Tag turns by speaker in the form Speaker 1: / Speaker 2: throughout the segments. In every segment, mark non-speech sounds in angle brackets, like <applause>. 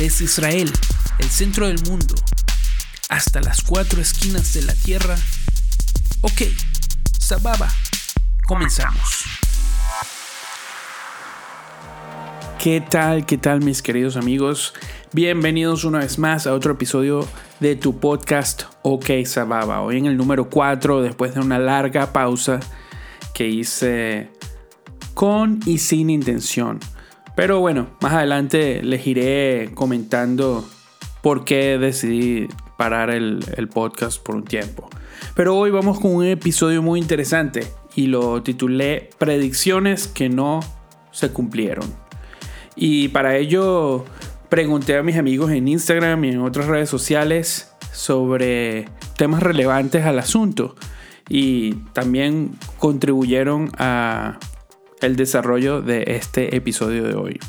Speaker 1: desde Israel, el centro del mundo, hasta las cuatro esquinas de la tierra. Ok, Sababa, comenzamos. ¿Qué tal? ¿Qué tal mis queridos amigos? Bienvenidos una vez más a otro episodio de tu podcast OK Sababa. Hoy en el número 4, después de una larga pausa que hice con y sin intención. Pero bueno, más adelante les iré comentando por qué decidí parar el, podcast por un tiempo. Pero hoy vamos con un episodio muy interesante y lo titulé Predicciones que no se cumplieron. Y para ello pregunté a mis amigos en Instagram y en otras redes sociales sobre temas relevantes al asunto y también contribuyeron a el desarrollo de este episodio de hoy.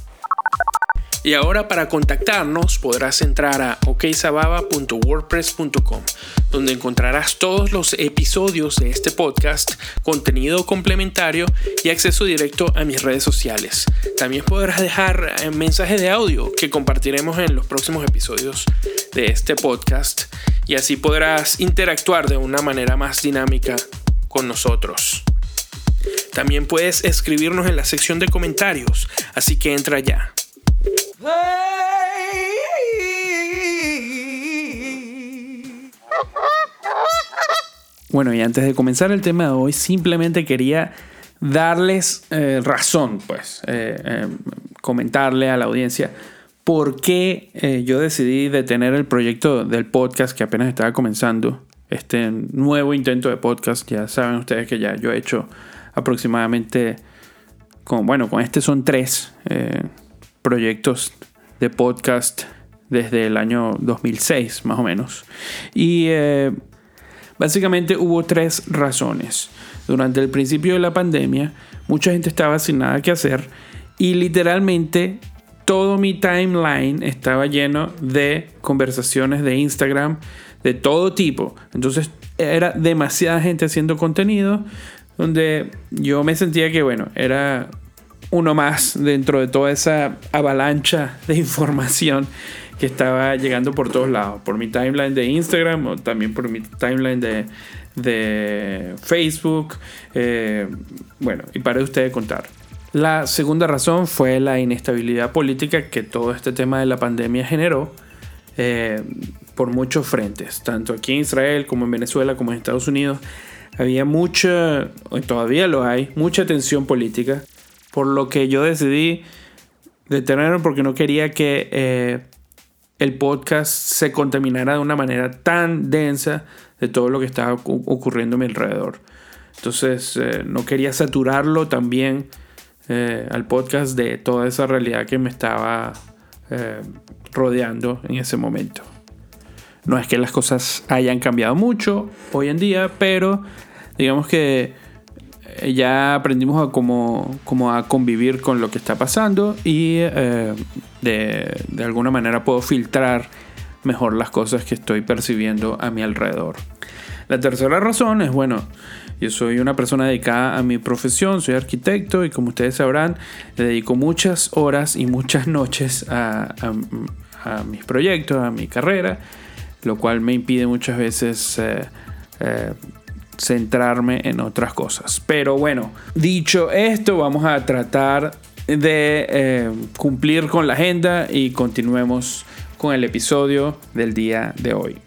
Speaker 1: Y ahora para contactarnos podrás entrar a oksababa.wordpress.com, donde encontrarás todos los episodios de este podcast, contenido complementario y acceso directo a mis redes sociales. También podrás dejar eh, mensajes de audio que compartiremos en los próximos episodios de este podcast y así podrás interactuar de una manera más dinámica con nosotros. También puedes escribirnos en la sección de comentarios, así que entra ya. Bueno, y antes de comenzar el tema de hoy, simplemente quería darles eh, razón, pues, eh, eh, comentarle a la audiencia por qué yo decidí detener el proyecto del podcast que apenas estaba comenzando. Este nuevo intento de podcast, ya saben ustedes que ya yo he hecho aproximadamente, con, bueno, con este son tres proyectos de podcast desde el año 2006 más o menos. Y eh, básicamente hubo tres razones. Durante el principio de la pandemia, mucha gente estaba sin nada que hacer y literalmente todo mi timeline estaba lleno de conversaciones de Instagram de todo tipo. Entonces era demasiada gente haciendo contenido donde yo me sentía que, bueno, era uno más dentro de toda esa avalancha de <laughs> información que estaba llegando por todos lados, por mi timeline de Instagram o también por mi timeline de, de Facebook. Eh, bueno, y para ustedes contar. La segunda razón fue la inestabilidad política que todo este tema de la pandemia generó eh, por muchos frentes, tanto aquí en Israel como en Venezuela como en Estados Unidos. Había mucha, todavía lo hay, mucha tensión política por lo que yo decidí detenerlo porque no quería que eh, el podcast se contaminara de una manera tan densa de todo lo que estaba ocurriendo a mi alrededor. Entonces eh, no quería saturarlo también eh, al podcast de toda esa realidad que me estaba rodeando en ese momento. No es que las cosas hayan cambiado mucho hoy en día, pero digamos que eh, ya aprendimos a a convivir con lo que está pasando y eh, de, alguna manera puedo filtrar mejor las cosas que estoy percibiendo a mi alrededor. La tercera razón es, bueno, yo soy una persona dedicada a mi profesión, soy arquitecto y como ustedes sabrán, dedico muchas horas y muchas <laughs> noches a, mis proyectos, a mi carrera, lo cual me impide muchas veces eh, centrarme en otras cosas. Pero bueno, dicho esto, vamos a tratar de eh, cumplir con la agenda y continuemos con el episodio del día de hoy.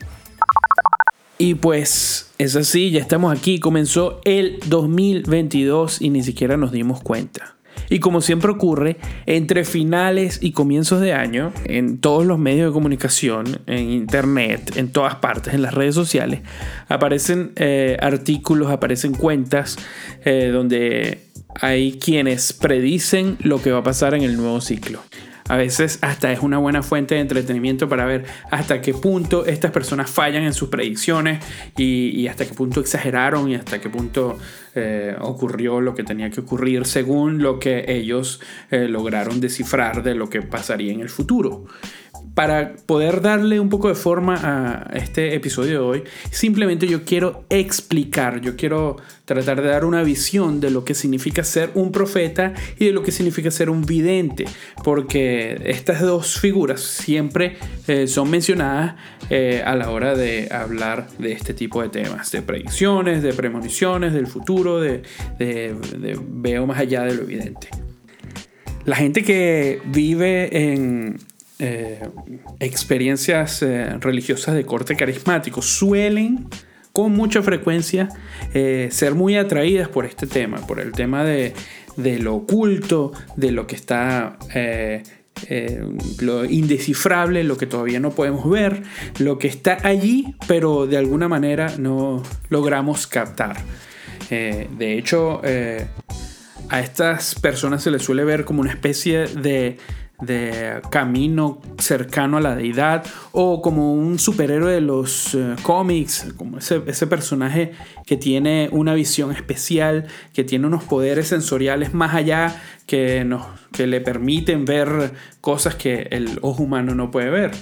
Speaker 1: Y pues es así, ya estamos aquí, comenzó el 2022 y ni siquiera nos dimos cuenta. Y como siempre ocurre, entre finales y comienzos de año, en todos los medios de comunicación, en internet, en todas partes, en las redes sociales, aparecen eh, artículos, aparecen cuentas eh, donde hay quienes predicen lo que va a pasar en el nuevo ciclo. A veces hasta es una buena fuente de entretenimiento para ver hasta qué punto estas personas fallan en sus predicciones y, hasta qué punto exageraron y hasta qué punto eh, ocurrió lo que tenía que ocurrir según lo que ellos eh, lograron descifrar de lo que pasaría en el futuro. Para poder darle un poco de forma a este episodio de hoy, simplemente yo quiero explicar, yo quiero tratar de dar una visión de lo que significa ser un profeta y de lo que significa ser un vidente, porque estas dos figuras siempre eh, son mencionadas eh, a la hora de hablar de este tipo de temas, de predicciones, de premoniciones, del futuro, de, de veo más allá de lo evidente. La gente que vive en eh, experiencias eh, religiosas de corte carismático suelen con mucha frecuencia eh, ser muy atraídas por este tema, por el tema de, lo oculto, de lo que está... lo indescifrable, lo que todavía no podemos ver, lo que está allí, pero de alguna manera no logramos captar. de hecho, a estas personas se les suele ver como una especie de de camino cercano a la deidad o como un superhéroe de los eh, cómics, como ese, personaje que tiene una visión especial, que tiene unos poderes sensoriales más allá que, nos, que le permiten ver cosas que el ojo humano no puede ver.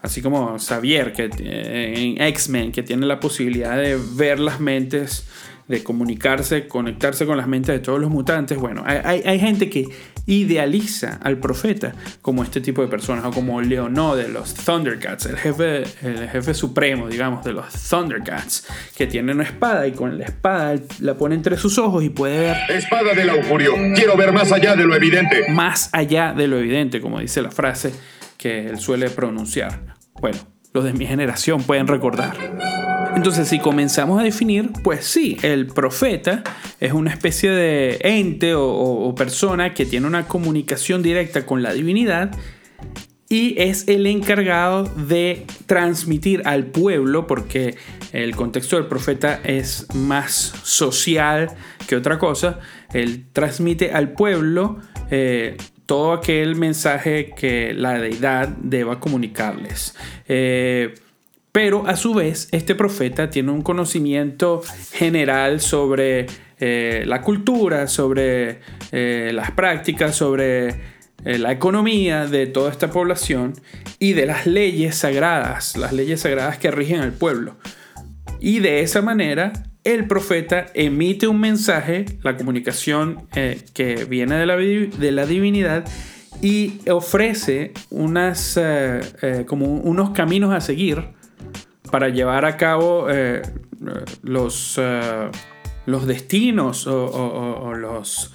Speaker 1: Así como Xavier que, en X-Men, que tiene la posibilidad de ver las mentes de comunicarse, conectarse con las mentes de todos los mutantes. Bueno, hay, hay, gente que idealiza al profeta como este tipo de personas, o como Leonó de los Thundercats, el jefe, el jefe supremo, digamos, de los Thundercats, que tiene una espada y con la espada la pone entre sus ojos y puede ver...
Speaker 2: Espada del augurio, quiero ver más allá de lo evidente.
Speaker 1: Más allá de lo evidente, como dice la frase que él suele pronunciar. Bueno, los de mi generación pueden recordar. Entonces, si comenzamos a definir, pues sí, el profeta es una especie de ente o, persona que tiene una comunicación directa con la divinidad y es el encargado de transmitir al pueblo, porque el contexto del profeta es más social que otra cosa, él transmite al pueblo eh, todo aquel mensaje que la deidad deba comunicarles. Eh, pero a su vez, este profeta tiene un conocimiento general sobre eh, la cultura, sobre eh, las prácticas, sobre eh, la economía de toda esta población y de las leyes sagradas, las leyes sagradas que rigen al pueblo. Y de esa manera, el profeta emite un mensaje, la comunicación que viene de la, de la divinidad, y ofrece unas, como unos caminos a seguir para llevar a cabo eh, los, eh, los destinos o, los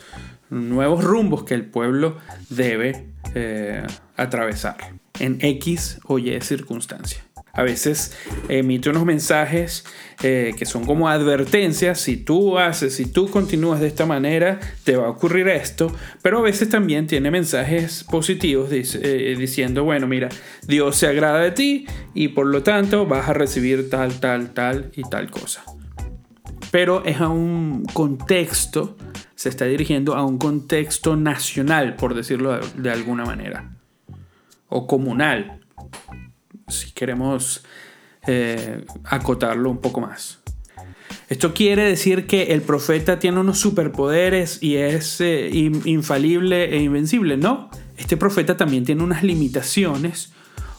Speaker 1: nuevos rumbos que el pueblo debe eh, atravesar en X o Y circunstancia. A veces emite unos mensajes eh, que son como advertencias, si tú haces, si tú continúas de esta manera, te va a ocurrir esto, pero a veces también tiene mensajes positivos eh, diciendo, bueno, mira, Dios se agrada de ti y por lo tanto vas a recibir tal, tal, tal y tal cosa. Pero es a un contexto, se está dirigiendo a un contexto nacional, por decirlo de alguna manera, o comunal si queremos eh, acotarlo un poco más. Esto quiere decir que el profeta tiene unos superpoderes y es eh, infalible e invencible. No, este profeta también tiene unas limitaciones,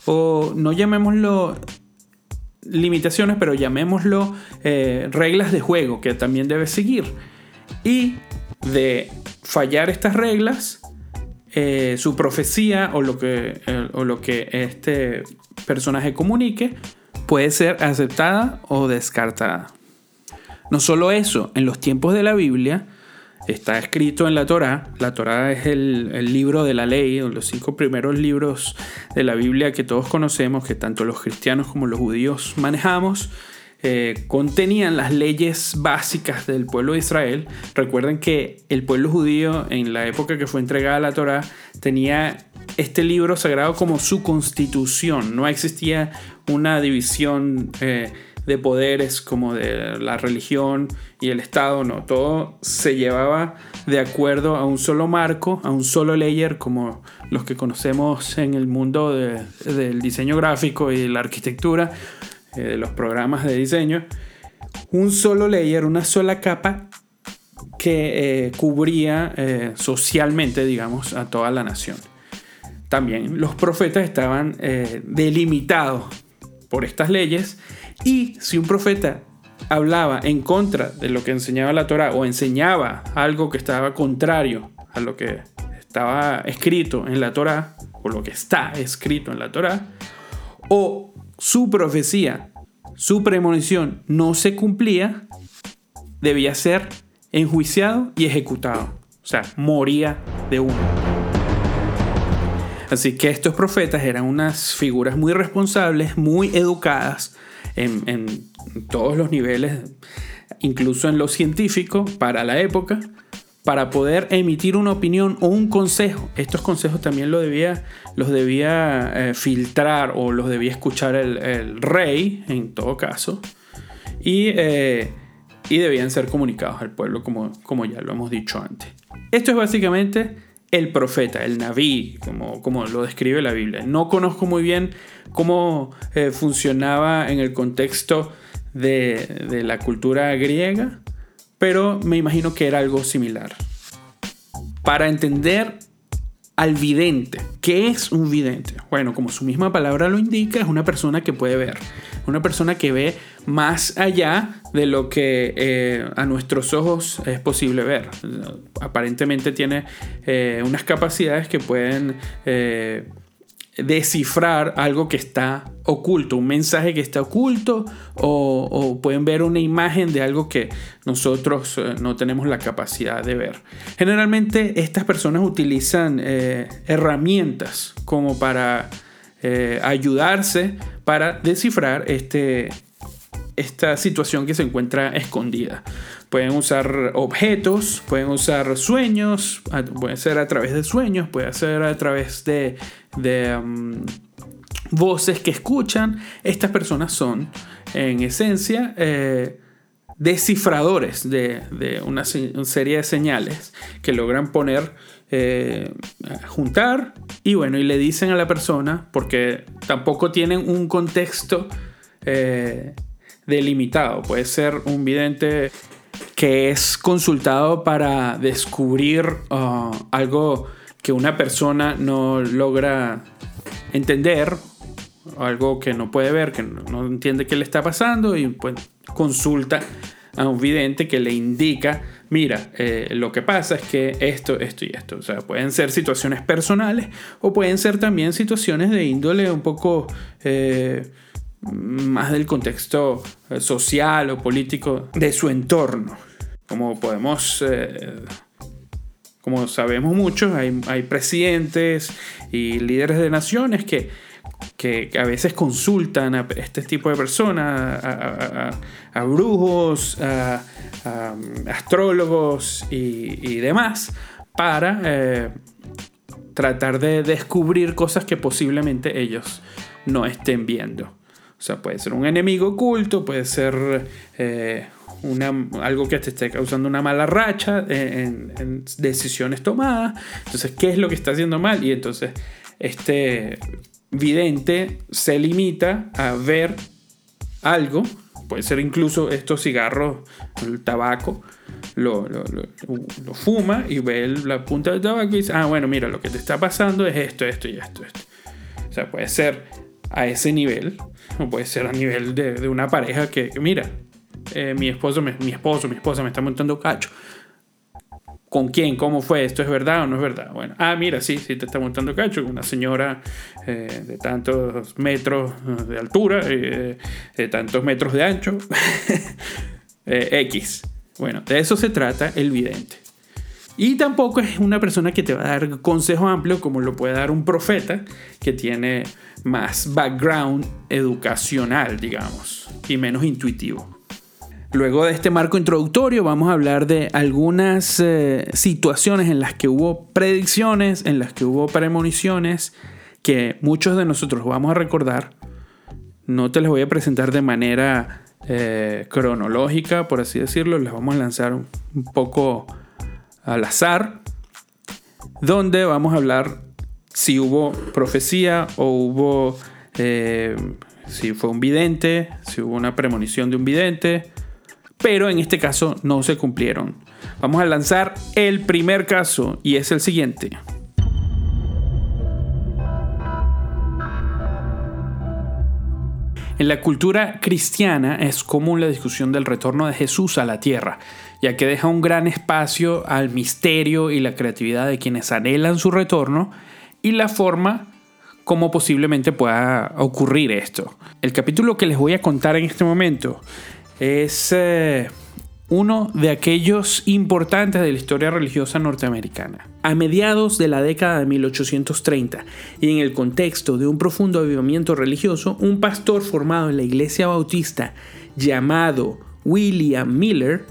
Speaker 1: o no llamémoslo limitaciones, pero llamémoslo eh, reglas de juego que también debe seguir. Y de fallar estas reglas, su profecía o lo, que, o lo que este personaje comunique puede ser aceptada o descartada. No solo eso, en los tiempos de la Biblia está escrito en la Torá, la Torá es el, libro de la ley, los cinco primeros libros de la Biblia que todos conocemos, que tanto los cristianos como los judíos manejamos, eh, contenían las leyes básicas del pueblo de Israel. Recuerden que el pueblo judío en la época que fue entregada la Torá tenía este libro sagrado como su constitución. No existía una división eh, de poderes como de la religión y el Estado, no. Todo se llevaba de acuerdo a un solo marco, a un solo layer, como los que conocemos en el mundo del diseño gráfico y la arquitectura, eh, de los programas de diseño. Un solo layer, una sola capa que eh, cubría socialmente, digamos, a toda la nación. También los profetas estaban eh, delimitados por estas leyes y si un profeta hablaba en contra de lo que enseñaba la Torah o enseñaba algo que estaba contrario a lo que estaba escrito en la Torah o lo que está escrito en la Torah o su profecía, su premonición no se cumplía, debía ser enjuiciado y ejecutado. O sea, moría de uno. Así que estos profetas eran unas figuras muy responsables, muy educadas en, todos los niveles, incluso en lo científico, para la época, para poder emitir una opinión o un consejo. Estos consejos también debía, los debía eh, filtrar o los debía escuchar el, rey, en todo caso, y, eh, y, debían ser comunicados al pueblo, como ya lo hemos dicho antes. Esto es básicamente el profeta, el naví, como, como lo describe la Biblia. No conozco muy bien cómo eh, funcionaba en el contexto de, de la cultura griega, pero me imagino que era algo similar. Para entender al vidente. ¿Qué es un vidente? Bueno, como su misma palabra lo indica, es una persona que puede ver, una persona que ve más allá de lo que eh, a nuestros ojos es posible ver. Aparentemente tiene eh, unas capacidades que pueden eh, descifrar algo que está oculto, un mensaje que está oculto o, pueden ver una imagen de algo que nosotros eh, no tenemos la capacidad de ver. Generalmente estas personas utilizan eh, herramientas como para eh, ayudarse para descifrar este, esta situación que se encuentra escondida. Pueden usar objetos, pueden usar sueños, puede ser a través de sueños, puede ser a través de, um, voces que escuchan. Estas personas son, en esencia, eh, descifradores de, una, serie de señales que logran poner, eh, juntar y bueno, y le dicen a la persona, porque tampoco tienen un contexto eh, delimitado. Puede ser un vidente que es consultado para descubrir uh, algo que una persona no logra entender, algo que no puede ver, que no, entiende qué le está pasando y pues consulta a un vidente que le indica, mira, eh, lo que pasa es que esto, esto y esto. O sea, pueden ser situaciones personales o pueden ser también situaciones de índole un poco... Eh, más del contexto eh, social o político de su entorno. Como podemos, eh, como sabemos muchos, hay, hay, presidentes y líderes de naciones que, que, a veces consultan a este tipo de personas, a, brujos, a, astrólogos y, demás, para eh, tratar de descubrir cosas que posiblemente ellos no estén viendo. O sea, puede ser un enemigo oculto, puede ser eh, algo que te esté causando una mala racha en, decisiones tomadas. Entonces, ¿qué es lo que está haciendo mal? Y entonces, este vidente se limita a ver algo, puede ser incluso estos cigarros, el tabaco, lo, lo, fuma y ve la punta del tabaco y dice, ah, bueno, mira, lo que te está pasando es esto, esto y esto, esto. O sea, puede ser a ese nivel, puede ser a nivel de, una pareja que, mira, eh, mi esposo, mi esposo, mi esposa me está montando cacho. ¿Con quién? ¿Cómo fue? ¿Esto es verdad o no es verdad? Bueno, ah, mira, sí, sí te está montando cacho. Una señora eh, de tantos metros de altura, eh, de tantos metros de ancho. <laughs> X. Bueno, de eso se trata el vidente. Y tampoco es una persona que te va a dar consejo amplio como lo puede dar un profeta que tiene más background educacional, digamos, y menos intuitivo. Luego de este marco introductorio vamos a hablar de algunas eh, situaciones en las que hubo predicciones, en las que hubo premoniciones, que muchos de nosotros vamos a recordar. No te las voy a presentar de manera eh, cronológica, por así decirlo, las vamos a lanzar un poco al azar, donde vamos a hablar si hubo profecía o hubo, eh, si fue un vidente, si hubo una premonición de un vidente, pero en este caso no se cumplieron. Vamos a lanzar el primer caso y es el siguiente. En la cultura cristiana es común la discusión del retorno de Jesús a la tierra ya que deja un gran espacio al misterio y la creatividad de quienes anhelan su retorno y la forma como posiblemente pueda ocurrir esto. El capítulo que les voy a contar en este momento es eh, uno de aquellos importantes de la historia religiosa norteamericana. A mediados de la década de 1830 y en el contexto de un profundo avivamiento religioso, un pastor formado en la iglesia bautista llamado William Miller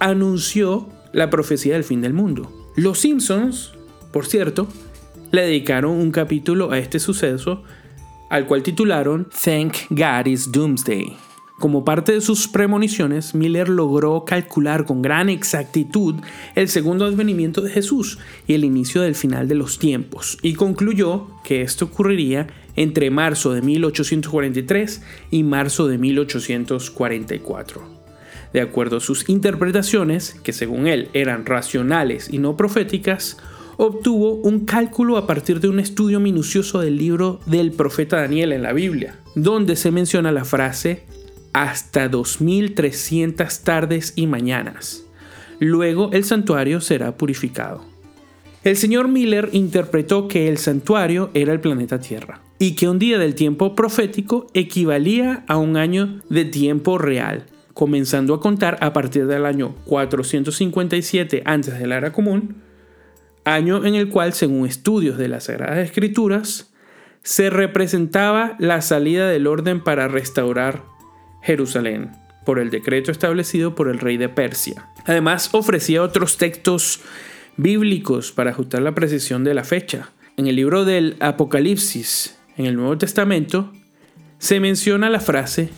Speaker 1: anunció la profecía del fin del mundo. Los Simpsons, por cierto, le dedicaron un capítulo a este suceso al cual titularon Thank God is Doomsday. Como parte de sus premoniciones, Miller logró calcular con gran exactitud el segundo advenimiento de Jesús y el inicio del final de los tiempos, y concluyó que esto ocurriría entre marzo de 1843 y marzo de 1844. De acuerdo a sus interpretaciones, que según él eran racionales y no proféticas, obtuvo un cálculo a partir de un estudio minucioso del libro del profeta Daniel en la Biblia, donde se menciona la frase hasta 2300 tardes y mañanas. Luego el santuario será purificado. El señor Miller interpretó que el santuario era el planeta Tierra y que un día del tiempo profético equivalía a un año de tiempo real, comenzando a contar a partir del año 457 antes de la era común, año en el cual, según estudios de las Sagradas Escrituras, se representaba la salida del orden para restaurar Jerusalén, por el decreto establecido por el rey de Persia. Además, ofrecía otros textos bíblicos para ajustar la precisión de la fecha. En el libro del Apocalipsis, en el Nuevo Testamento, se menciona la frase,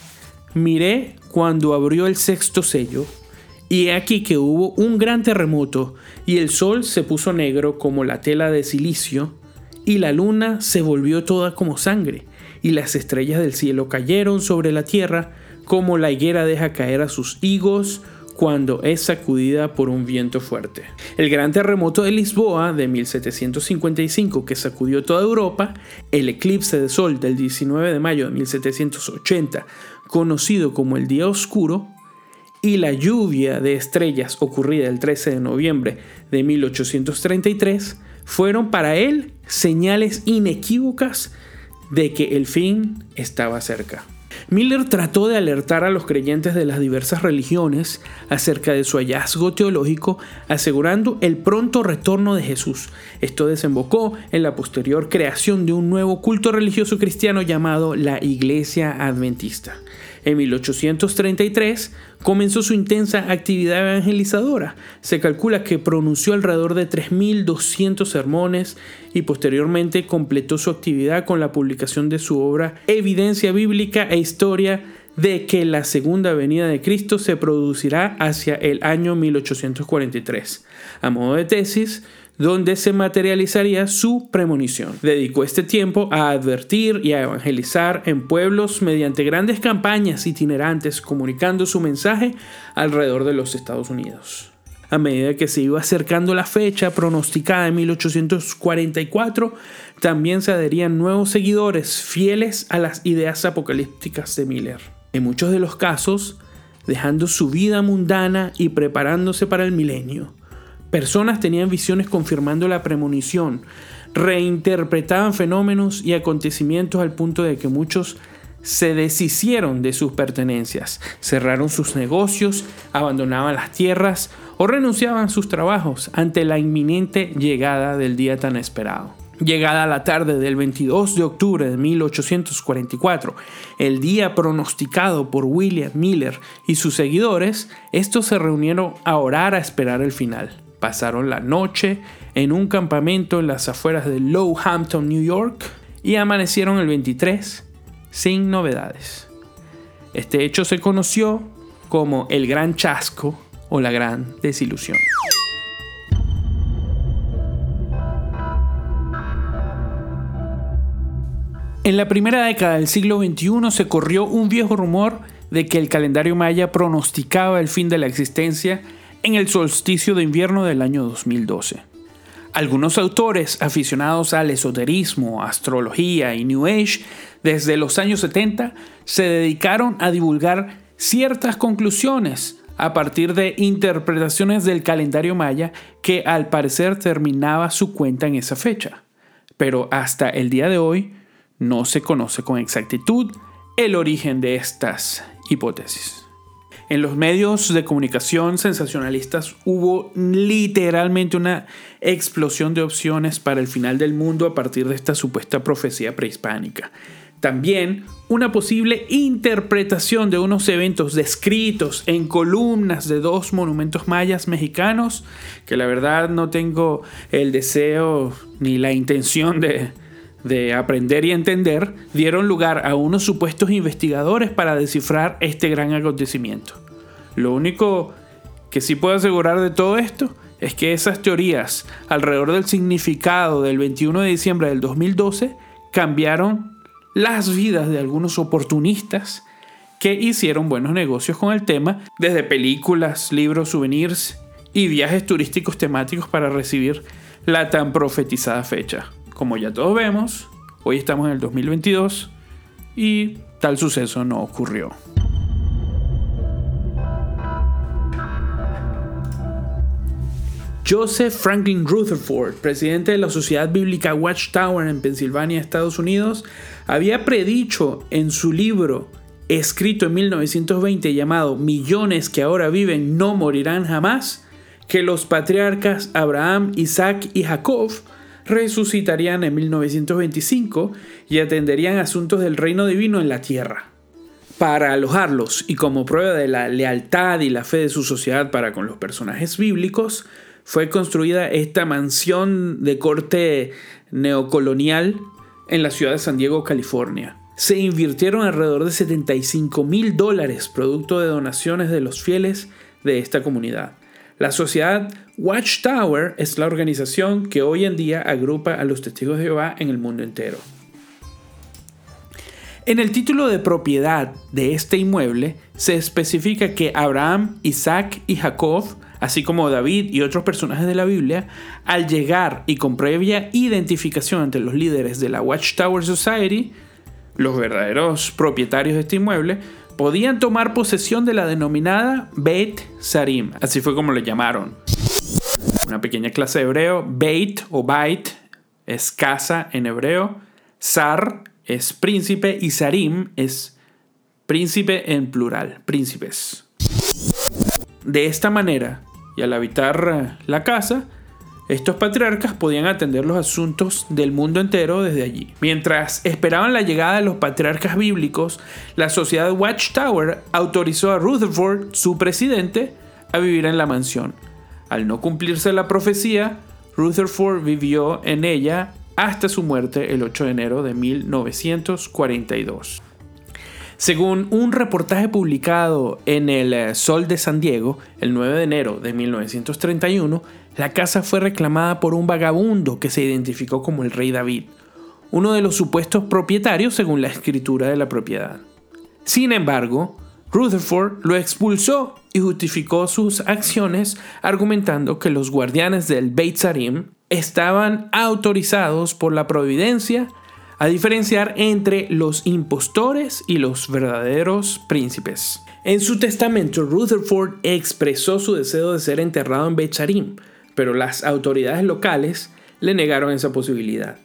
Speaker 1: miré cuando abrió el sexto sello, y he aquí que hubo un gran terremoto, y el sol se puso negro como la tela de silicio, y la luna se volvió toda como sangre, y las estrellas del cielo cayeron sobre la tierra, como la higuera deja caer a sus higos cuando es sacudida por un viento fuerte. El gran terremoto de Lisboa de 1755 que sacudió toda Europa, el eclipse de sol del 19 de mayo de 1780, conocido como el Día Oscuro, y la lluvia de estrellas ocurrida el 13 de noviembre de 1833 fueron para él señales inequívocas de que el fin estaba cerca. Miller trató de alertar a los creyentes de las diversas religiones acerca de su hallazgo teológico, asegurando el pronto retorno de Jesús. Esto desembocó en la posterior creación de un nuevo culto religioso cristiano llamado la Iglesia Adventista. En 1833 comenzó su intensa actividad evangelizadora. Se calcula que pronunció alrededor de 3.200 sermones y posteriormente completó su actividad con la publicación de su obra Evidencia Bíblica e Historia de que la segunda venida de Cristo se producirá hacia el año 1843. A modo de tesis, donde se materializaría su premonición. Dedicó este tiempo a advertir y a evangelizar en pueblos mediante grandes campañas itinerantes comunicando su mensaje alrededor de los Estados Unidos. A medida que se iba acercando la fecha pronosticada en 1844, también se adherían nuevos seguidores fieles a las ideas apocalípticas de Miller. En muchos de los casos, dejando su vida mundana y preparándose para el milenio. Personas tenían visiones confirmando la premonición, reinterpretaban fenómenos y acontecimientos al punto de que muchos se deshicieron de sus pertenencias, cerraron sus negocios, abandonaban las tierras o renunciaban a sus trabajos ante la inminente llegada del día tan esperado. Llegada la tarde del 22 de octubre de 1844, el día pronosticado por William Miller y sus seguidores, estos se reunieron a orar a esperar el final. Pasaron la noche en un campamento en las afueras de Lowhampton, New York, y amanecieron el 23 sin novedades. Este hecho se conoció como el gran chasco o la gran desilusión. En la primera década del siglo XXI se corrió un viejo rumor de que el calendario maya pronosticaba el fin de la existencia en el solsticio de invierno del año 2012. Algunos autores aficionados al esoterismo, astrología y New Age desde los años 70 se dedicaron a divulgar ciertas conclusiones a partir de interpretaciones del calendario maya que al parecer terminaba su cuenta en esa fecha. Pero hasta el día de hoy no se conoce con exactitud el origen de estas hipótesis. En los medios de comunicación sensacionalistas hubo literalmente una explosión de opciones para el final del mundo a partir de esta supuesta profecía prehispánica. También una posible interpretación de unos eventos descritos en columnas de dos monumentos mayas mexicanos, que la verdad no tengo el deseo ni la intención de, de aprender y entender, dieron lugar a unos supuestos investigadores para descifrar este gran acontecimiento. Lo único que sí puedo asegurar de todo esto es que esas teorías alrededor del significado del 21 de diciembre del 2012 cambiaron las vidas de algunos oportunistas que hicieron buenos negocios con el tema, desde películas, libros, souvenirs y viajes turísticos temáticos para recibir la tan profetizada fecha. Como ya todos vemos, hoy estamos en el 2022 y tal suceso no ocurrió. Joseph Franklin Rutherford, presidente de la Sociedad Bíblica Watchtower en Pensilvania, Estados Unidos, había predicho en su libro escrito en 1920 llamado Millones que ahora viven no morirán jamás, que los patriarcas Abraham, Isaac y Jacob resucitarían en 1925 y atenderían asuntos del reino divino en la tierra. Para alojarlos y como prueba de la lealtad y la fe de su sociedad para con los personajes bíblicos, fue construida esta mansión de corte neocolonial en la ciudad de San Diego, California. Se invirtieron alrededor de 75 mil dólares producto de donaciones de los fieles de esta comunidad. La sociedad Watchtower es la organización que hoy en día agrupa a los testigos de Jehová en el mundo entero. En el título de propiedad de este inmueble se especifica que Abraham, Isaac y Jacob así como David y otros personajes de la Biblia, al llegar y con previa identificación entre los líderes de la Watchtower Society, los verdaderos propietarios de este inmueble, podían tomar posesión de la denominada Beit Sarim, así fue como le llamaron. Una pequeña clase de hebreo, Beit o Bait es casa en hebreo, Sar es príncipe y Sarim es príncipe en plural, príncipes. De esta manera, y al habitar la casa, estos patriarcas podían atender los asuntos del mundo entero desde allí. Mientras esperaban la llegada de los patriarcas bíblicos, la sociedad Watchtower autorizó a Rutherford, su presidente, a vivir en la mansión. Al no cumplirse la profecía, Rutherford vivió en ella hasta su muerte el 8 de enero de 1942. Según un reportaje publicado en el eh, Sol de San Diego el 9 de enero de 1931, la casa fue reclamada por un vagabundo que se identificó como el rey David, uno de los supuestos propietarios según la escritura de la propiedad. Sin embargo, Rutherford lo expulsó y justificó sus acciones argumentando que los guardianes del Beit Sarim estaban autorizados por la providencia a diferenciar entre los impostores y los verdaderos príncipes. En su testamento, Rutherford expresó su deseo de ser enterrado en Becharim, pero las autoridades locales le negaron esa posibilidad.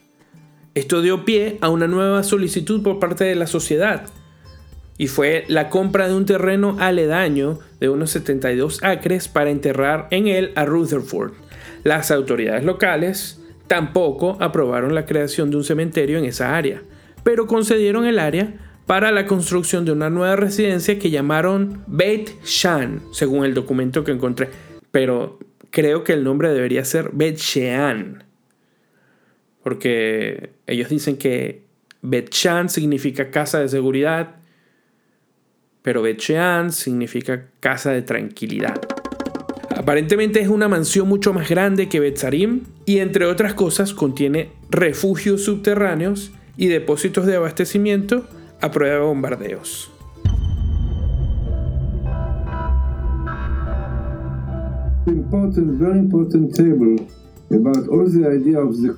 Speaker 1: Esto dio pie a una nueva solicitud por parte de la sociedad, y fue la compra de un terreno aledaño de unos 72 acres para enterrar en él a Rutherford. Las autoridades locales Tampoco aprobaron la creación de un cementerio en esa área, pero concedieron el área para la construcción de una nueva residencia que llamaron Beit Shan, según el documento que encontré. Pero creo que el nombre debería ser Beit Shean, porque ellos dicen que Bet Shan significa casa de seguridad, pero Bet Shean significa casa de tranquilidad. Aparentemente es una mansión mucho más grande que Betzarim y entre otras cosas contiene refugios subterráneos y depósitos de abastecimiento a prueba de bombardeos.
Speaker 3: Important, very important table about all the idea of the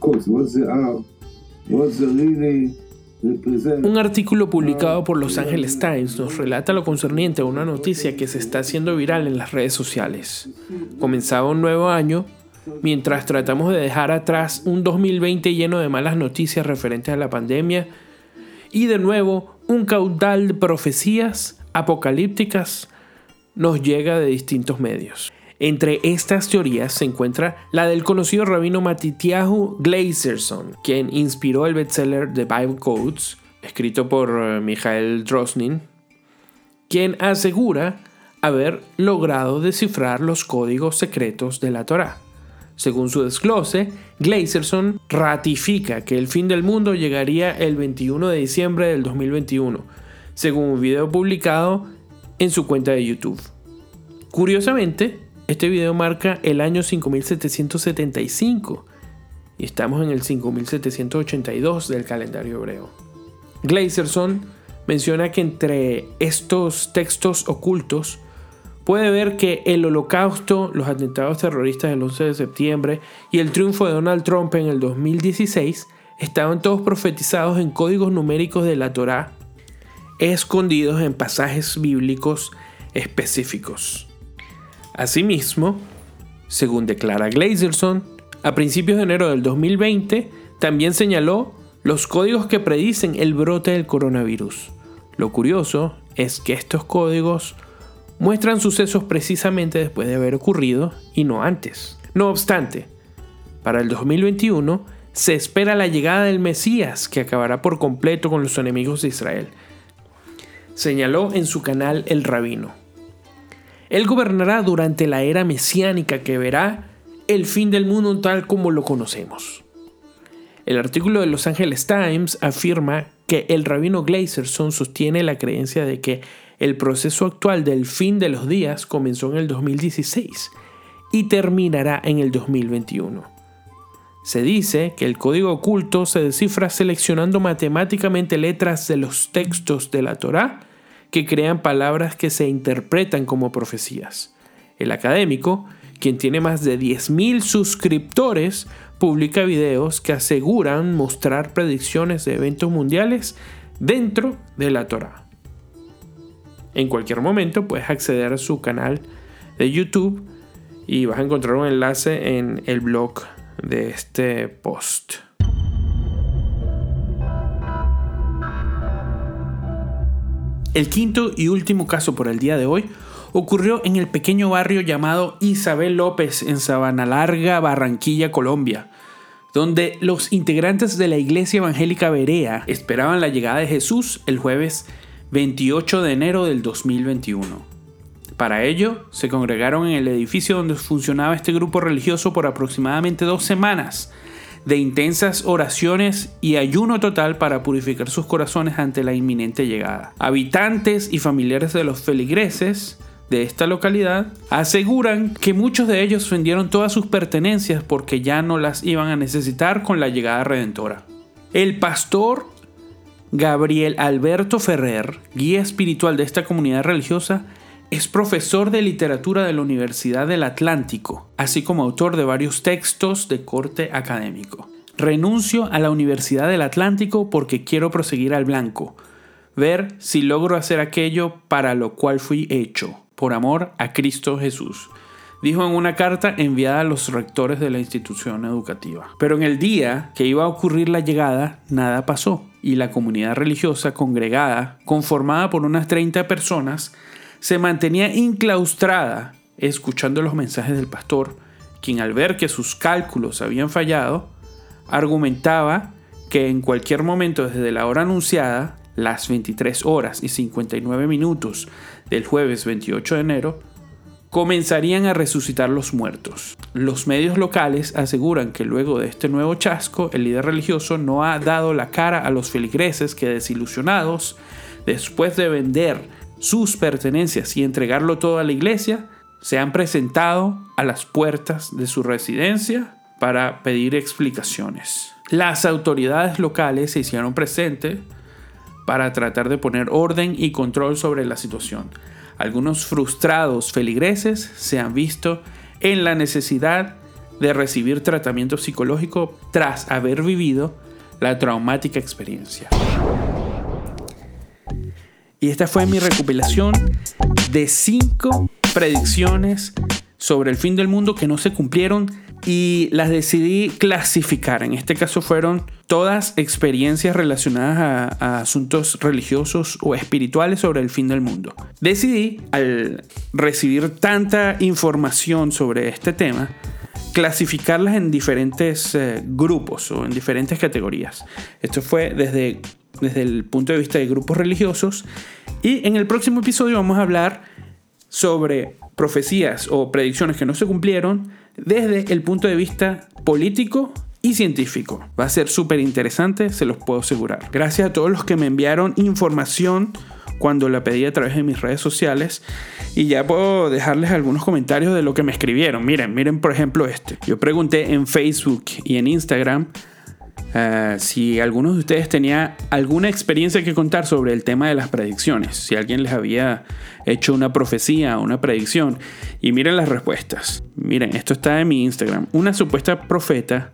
Speaker 3: really.
Speaker 1: Un artículo publicado por Los Angeles Times nos relata lo concerniente a una noticia que se está haciendo viral en las redes sociales. Comenzaba un nuevo año mientras tratamos de dejar atrás un 2020 lleno de malas noticias referentes a la pandemia y de nuevo un caudal de profecías apocalípticas nos llega de distintos medios. Entre estas teorías se encuentra la del conocido rabino Matityahu Glazerson, quien inspiró el bestseller The Bible Codes, escrito por eh, Michael Drosnin, quien asegura haber logrado descifrar los códigos secretos de la Torá. Según su desglose, Glazerson ratifica que el fin del mundo llegaría el 21 de diciembre del 2021, según un video publicado en su cuenta de YouTube. Curiosamente, este video marca el año 5775 y estamos en el 5782 del calendario hebreo. Glazerson menciona que entre estos textos ocultos puede ver que el holocausto, los atentados terroristas del 11 de septiembre y el triunfo de Donald Trump en el 2016 estaban todos profetizados en códigos numéricos de la Torá, escondidos en pasajes bíblicos específicos. Asimismo, según declara Glazerson, a principios de enero del 2020 también señaló los códigos que predicen el brote del coronavirus. Lo curioso es que estos códigos muestran sucesos precisamente después de haber ocurrido y no antes. No obstante, para el 2021 se espera la llegada del Mesías que acabará por completo con los enemigos de Israel. Señaló en su canal El Rabino. Él gobernará durante la era mesiánica que verá el fin del mundo tal como lo conocemos. El artículo de Los Angeles Times afirma que el rabino Glazerson sostiene la creencia de que el proceso actual del fin de los días comenzó en el 2016 y terminará en el 2021. Se dice que el código oculto se descifra seleccionando matemáticamente letras de los textos de la Torá que crean palabras que se interpretan como profecías. El académico, quien tiene más de 10.000 suscriptores, publica videos que aseguran mostrar predicciones de eventos mundiales dentro de la Torah. En cualquier momento puedes acceder a su canal de YouTube y vas a encontrar un enlace en el blog de este post. El quinto y último caso por el día de hoy ocurrió en el pequeño barrio llamado Isabel López en Sabana Larga, Barranquilla, Colombia, donde los integrantes de la iglesia evangélica Berea esperaban la llegada de Jesús el jueves 28 de enero del 2021. Para ello, se congregaron en el edificio donde funcionaba este grupo religioso por aproximadamente dos semanas, de intensas oraciones y ayuno total para purificar sus corazones ante la inminente llegada. Habitantes y familiares de los feligreses de esta localidad aseguran que muchos de ellos vendieron todas sus pertenencias porque ya no las iban a necesitar con la llegada redentora. El pastor Gabriel Alberto Ferrer, guía espiritual de esta comunidad religiosa, es profesor de literatura de la Universidad del Atlántico, así como autor de varios textos de corte académico. Renuncio a la Universidad del Atlántico porque quiero proseguir al blanco, ver si logro hacer aquello para lo cual fui hecho, por amor a Cristo Jesús, dijo en una carta enviada a los rectores de la institución educativa. Pero en el día que iba a ocurrir la llegada, nada pasó, y la comunidad religiosa congregada, conformada por unas 30 personas, se mantenía inclaustrada escuchando los mensajes del pastor, quien al ver que sus cálculos habían fallado, argumentaba que en cualquier momento desde la hora anunciada, las 23 horas y 59 minutos del jueves 28 de enero, comenzarían a resucitar los muertos. Los medios locales aseguran que luego de este nuevo chasco, el líder religioso no ha dado la cara a los feligreses que desilusionados, después de vender sus pertenencias y entregarlo todo a la iglesia, se han presentado a las puertas de su residencia para pedir explicaciones. Las autoridades locales se hicieron presentes para tratar de poner orden y control sobre la situación. Algunos frustrados feligreses se han visto en la necesidad de recibir tratamiento psicológico tras haber vivido la traumática experiencia. Y esta fue mi recopilación de cinco predicciones sobre el fin del mundo que no se cumplieron y las decidí clasificar. En este caso fueron todas experiencias relacionadas a, asuntos religiosos o espirituales sobre el fin del mundo. Decidí, al recibir tanta información sobre este tema, clasificarlas en diferentes eh, grupos o en diferentes categorías. Esto fue desde, desde el punto de vista de grupos religiosos y en el próximo episodio vamos a hablar sobre profecías o predicciones que no se cumplieron desde el punto de vista político y científico. Va a ser súper interesante, se los puedo asegurar. Gracias a todos los que me enviaron información cuando la pedí a través de mis redes sociales y ya puedo dejarles algunos comentarios de lo que me escribieron. Miren, miren por ejemplo este. Yo pregunté en Facebook y en Instagram eh, si algunos de ustedes tenía alguna experiencia que contar sobre el tema de las predicciones, si alguien les había hecho una profecía una predicción. Y miren las respuestas. Miren, esto está en mi Instagram. Una supuesta profeta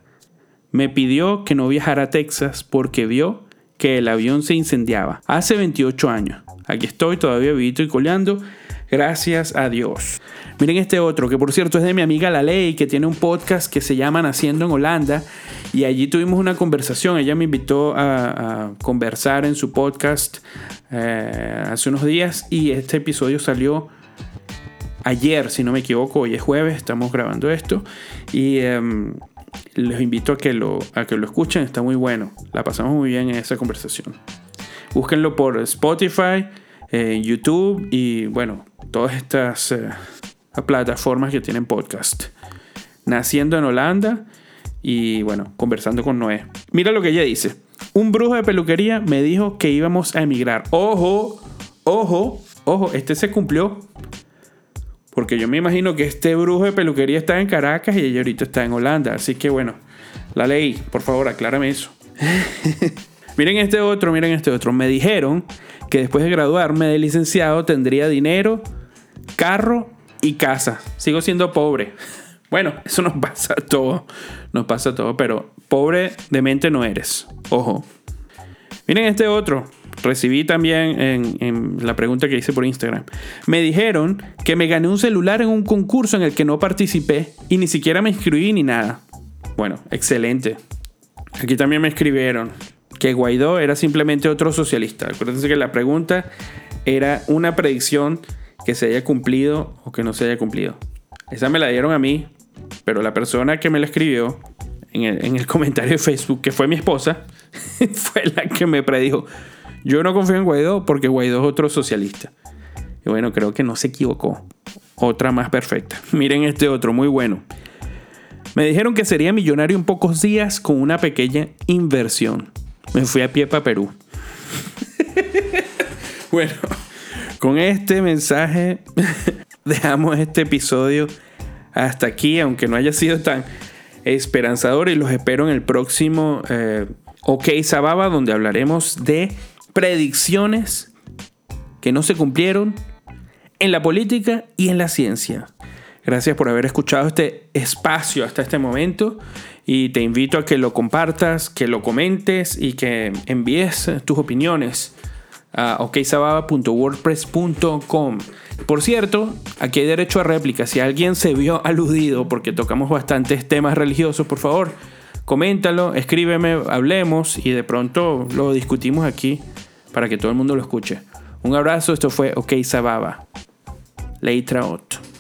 Speaker 1: me pidió que no viajara a Texas porque vio que el avión se incendiaba hace 28 años. Aquí estoy todavía vivito y coleando. Gracias a Dios. Miren este otro, que por cierto es de mi amiga La Ley, que tiene un podcast que se llama Naciendo en Holanda. Y allí tuvimos una conversación. Ella me invitó a, conversar en su podcast eh, hace unos días. Y este episodio salió ayer, si no me equivoco. Hoy es jueves, estamos grabando esto. Y em, les invito a que, lo, a que lo escuchen. Está muy bueno. La pasamos muy bien en esa conversación. Búsquenlo por Spotify, eh, YouTube y bueno, todas estas eh, plataformas que tienen podcast. Naciendo en Holanda y bueno, conversando con Noé. Mira lo que ella dice. Un brujo de peluquería me dijo que íbamos a emigrar. Ojo, ojo, ojo, este se cumplió. Porque yo me imagino que este brujo de peluquería está en Caracas y ella ahorita está en Holanda. Así que bueno, la ley, por favor, aclárame eso. <laughs> miren este otro, miren este otro. Me dijeron que después de graduarme de licenciado tendría dinero, carro y casa. Sigo siendo pobre. <laughs> Bueno, eso nos pasa a todos. Nos pasa a todos, pero pobre de mente no eres. Ojo. Miren este otro. Recibí también en, la pregunta que hice por Instagram. Me dijeron que me gané un celular en un concurso en el que no participé y ni siquiera me inscribí ni nada. Bueno, excelente. Aquí también me escribieron que Guaidó era simplemente otro socialista. Acuérdense que la pregunta era una predicción que se haya cumplido o que no se haya cumplido. Esa me la dieron a mí, pero la persona que me la escribió en el, <laughs> comentario de Facebook, que fue mi esposa, <laughs> fue la que me predijo. Yo no confío en Guaidó porque Guaidó es otro socialista. Y bueno, creo que no se equivocó. Otra más perfecta. <laughs> Miren este otro, muy bueno. Me dijeron que sería millonario en pocos días con una pequeña inversión. Me fui a pie para Perú. <laughs> bueno, con este mensaje <laughs> dejamos este episodio hasta aquí, aunque no haya sido tan esperanzador y los espero en el próximo eh, OK Sababa, donde hablaremos de predicciones que no se cumplieron en la política y en la ciencia. Gracias por haber escuchado este espacio hasta este momento y te invito a que lo compartas, que lo comentes y que envíes tus opiniones a oksababa.wordpress.com. Por cierto, aquí hay derecho a réplica. Si alguien se vio <laughs> aludido porque tocamos bastantes temas religiosos, por favor, coméntalo, escríbeme, hablemos y de pronto lo discutimos aquí para que todo el mundo lo escuche. Un abrazo, esto fue OK Sababa. Leitra 8.